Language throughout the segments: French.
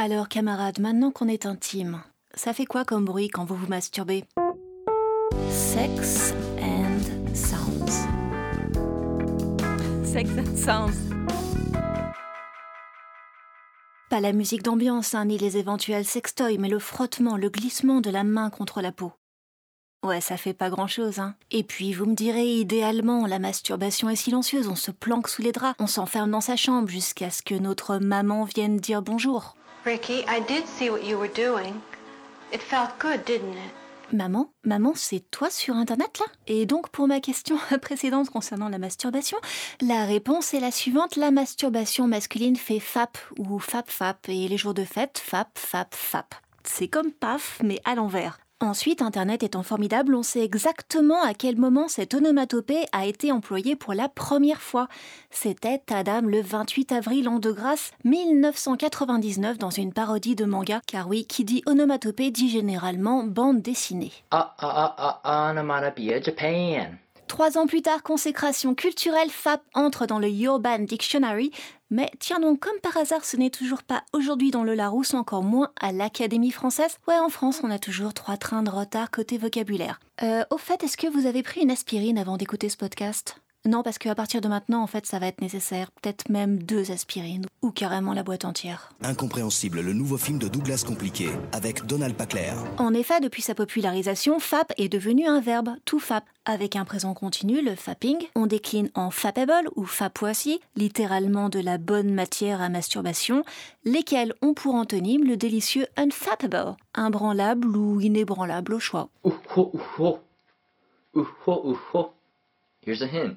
Alors camarades, maintenant qu'on est intime, ça fait quoi comme bruit quand vous vous masturbez? Sex and sounds. Sex and sounds. Pas la musique d'ambiance, hein, ni les éventuels sextoys, mais le frottement, le glissement de la main contre la peau. Ouais, ça fait pas grand chose, hein. Et puis, vous me direz, idéalement, la masturbation est silencieuse, on se planque sous les draps, on s'enferme dans sa chambre jusqu'à ce que notre maman vienne dire bonjour. Ricky, I did see what you were doing. It felt good, didn't it? Maman, maman, c'est toi sur Internet là? Et donc pour ma question précédente concernant la masturbation, la réponse est la suivante. La masturbation masculine fait FAP ou FAP-FAP et les jours de fête, FAP, FAP, FAP. C'est comme PAF mais à l'envers. Ensuite, Internet étant formidable, on sait exactement à quel moment cette onomatopée a été employée pour la première fois. C'était Adam le 28 avril en de grâce 1999 dans une parodie de manga, car oui, qui dit onomatopée dit généralement bande dessinée. Ah ah ah ah onomatopoeia Japan. Trois ans plus tard, consécration culturelle, FAP entre dans le Urban Dictionary, mais tiens donc, comme par hasard, ce n'est toujours pas aujourd'hui dans le Larousse, encore moins à l'Académie française. Ouais, en France, on a toujours trois trains de retard côté vocabulaire. Euh, au fait, est-ce que vous avez pris une aspirine avant d'écouter ce podcast? Non, parce qu'à partir de maintenant, en fait, ça va être nécessaire. Peut-être même deux aspirines, ou carrément la boîte entière. Incompréhensible, le nouveau film de Douglas Compliqué, avec Donald Pacler. En effet, depuis sa popularisation, FAP est devenu un verbe, tout FAP. Avec un présent continu, le fapping, on décline en fapable ou fapoissy, littéralement de la bonne matière à masturbation, lesquels ont pour antonyme le délicieux unfappable, imbranlable ou inébranlable au choix. Here's a hint.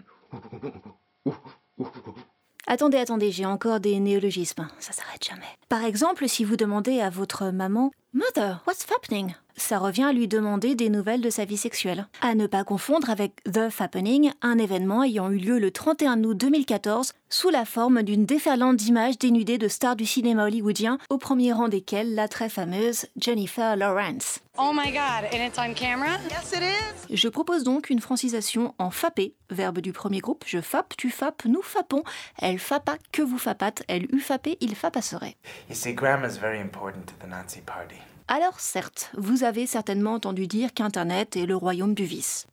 Attendez, attendez, j'ai encore des néologismes. Ça s'arrête jamais. Par exemple, si vous demandez à votre maman Mother, what's happening? Ça revient à lui demander des nouvelles de sa vie sexuelle. À ne pas confondre avec The Fappening, un événement ayant eu lieu le 31 août 2014 sous la forme d'une déferlante d'images dénudées de stars du cinéma hollywoodien, au premier rang desquelles la très fameuse Jennifer Lawrence. Oh my god, and it's on camera? Yes, it is. Je propose donc une francisation en fappé, verbe du premier groupe. Je fappe, tu fappes, nous fappons. Elle fappa, que vous fappâtes. Elle eût fappé, il fappasserait. You see, is very important to the Nazi Party. Alors certes, vous avez certainement entendu dire qu'Internet est le royaume du vice.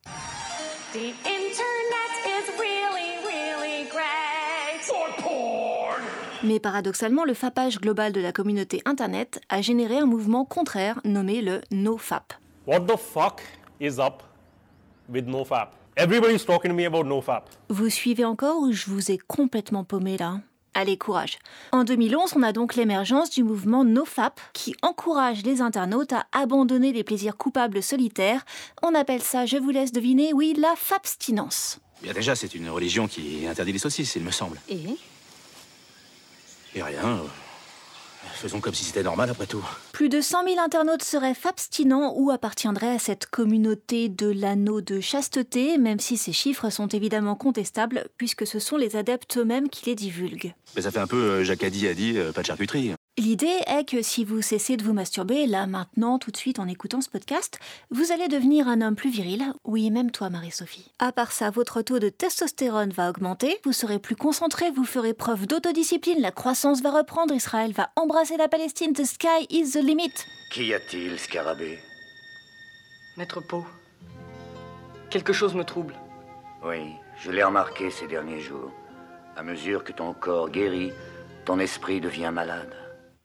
Mais paradoxalement, le fapage global de la communauté Internet a généré un mouvement contraire nommé le NoFap. What the fuck is up with NoFap? Everybody's talking to me about NoFap. Vous suivez encore ou je vous ai complètement paumé là? Allez, courage. En 2011, on a donc l'émergence du mouvement NoFap qui encourage les internautes à abandonner les plaisirs coupables solitaires. On appelle ça, je vous laisse deviner, oui, la fabstinence. Bien déjà, c'est une religion qui interdit les saucisses, il me semble. Et? Et rien. Faisons comme si c'était normal après tout. Plus de 100 000 internautes seraient abstinents ou appartiendraient à cette communauté de l'anneau de chasteté, même si ces chiffres sont évidemment contestables, puisque ce sont les adeptes eux-mêmes qui les divulguent. Mais ça fait un peu euh, Jacadi a dit, euh, pas de charcuterie. L'idée est que si vous cessez de vous masturber, là, maintenant, tout de suite, en écoutant ce podcast, vous allez devenir un homme plus viril. Oui, même toi, Marie-Sophie. À part ça, votre taux de testostérone va augmenter, vous serez plus concentré, vous ferez preuve d'autodiscipline, la croissance va reprendre, Israël va embrasser la Palestine, the sky is the limit. Qu'y a-t-il, Scarabée? Maître Pau, quelque chose me trouble. Oui, je l'ai remarqué ces derniers jours. À mesure que ton corps guérit, ton esprit devient malade.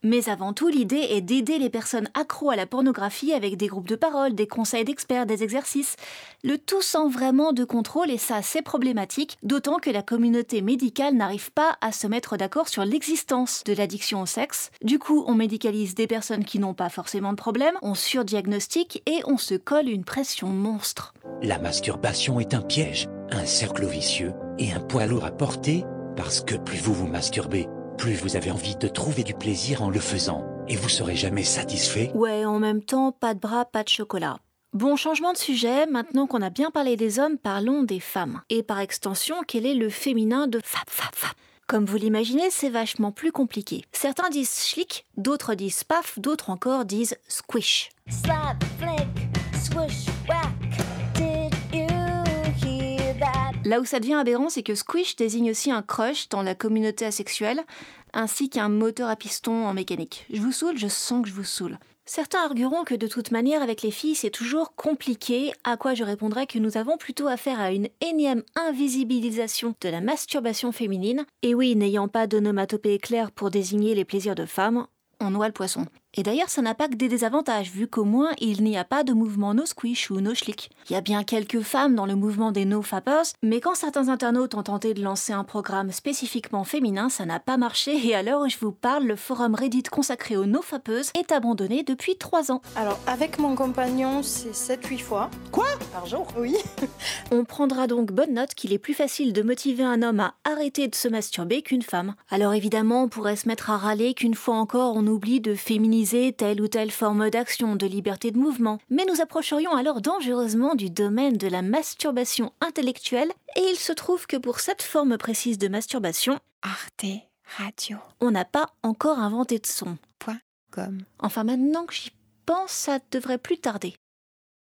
Mais avant tout, l'idée est d'aider les personnes accros à la pornographie avec des groupes de parole, des conseils d'experts, des exercices. Le tout sans vraiment de contrôle et ça c'est problématique, d'autant que la communauté médicale n'arrive pas à se mettre d'accord sur l'existence de l'addiction au sexe. Du coup, on médicalise des personnes qui n'ont pas forcément de problème, on surdiagnostique et on se colle une pression monstre. La masturbation est un piège, un cercle vicieux et un poids lourd à porter parce que plus vous vous masturbez, plus vous avez envie de trouver du plaisir en le faisant, et vous serez jamais satisfait. Ouais, en même temps, pas de bras, pas de chocolat. Bon, changement de sujet, maintenant qu'on a bien parlé des hommes, parlons des femmes. Et par extension, quel est le féminin de fap fap fap Comme vous l'imaginez, c'est vachement plus compliqué. Certains disent schlick, d'autres disent paf, d'autres encore disent squish. Slap, flick, swoosh, whack. Là où ça devient aberrant, c'est que squish désigne aussi un crush dans la communauté asexuelle, ainsi qu'un moteur à piston en mécanique. Je vous saoule, je sens que je vous saoule. Certains argueront que de toute manière, avec les filles, c'est toujours compliqué, à quoi je répondrai que nous avons plutôt affaire à une énième invisibilisation de la masturbation féminine, et oui, n'ayant pas d'onomatopée claire pour désigner les plaisirs de femmes, on noie le poisson. Et d'ailleurs, ça n'a pas que des désavantages, vu qu'au moins il n'y a pas de mouvement no squish ou no schlick. Il y a bien quelques femmes dans le mouvement des no fappers, mais quand certains internautes ont tenté de lancer un programme spécifiquement féminin, ça n'a pas marché, et à l'heure où je vous parle, le forum Reddit consacré aux no fappeuses est abandonné depuis 3 ans. Alors, avec mon compagnon, c'est 7-8 fois. Quoi? Par jour Oui. On prendra donc bonne note qu'il est plus facile de motiver un homme à arrêter de se masturber qu'une femme. Alors évidemment, on pourrait se mettre à râler qu'une fois encore on oublie de féminiser telle ou telle forme d'action de liberté de mouvement, mais nous approcherions alors dangereusement du domaine de la masturbation intellectuelle, et il se trouve que pour cette forme précise de masturbation, Arte Radio. On n'a pas encore inventé de son. Point com. Enfin maintenant que j'y pense, ça devrait plus tarder.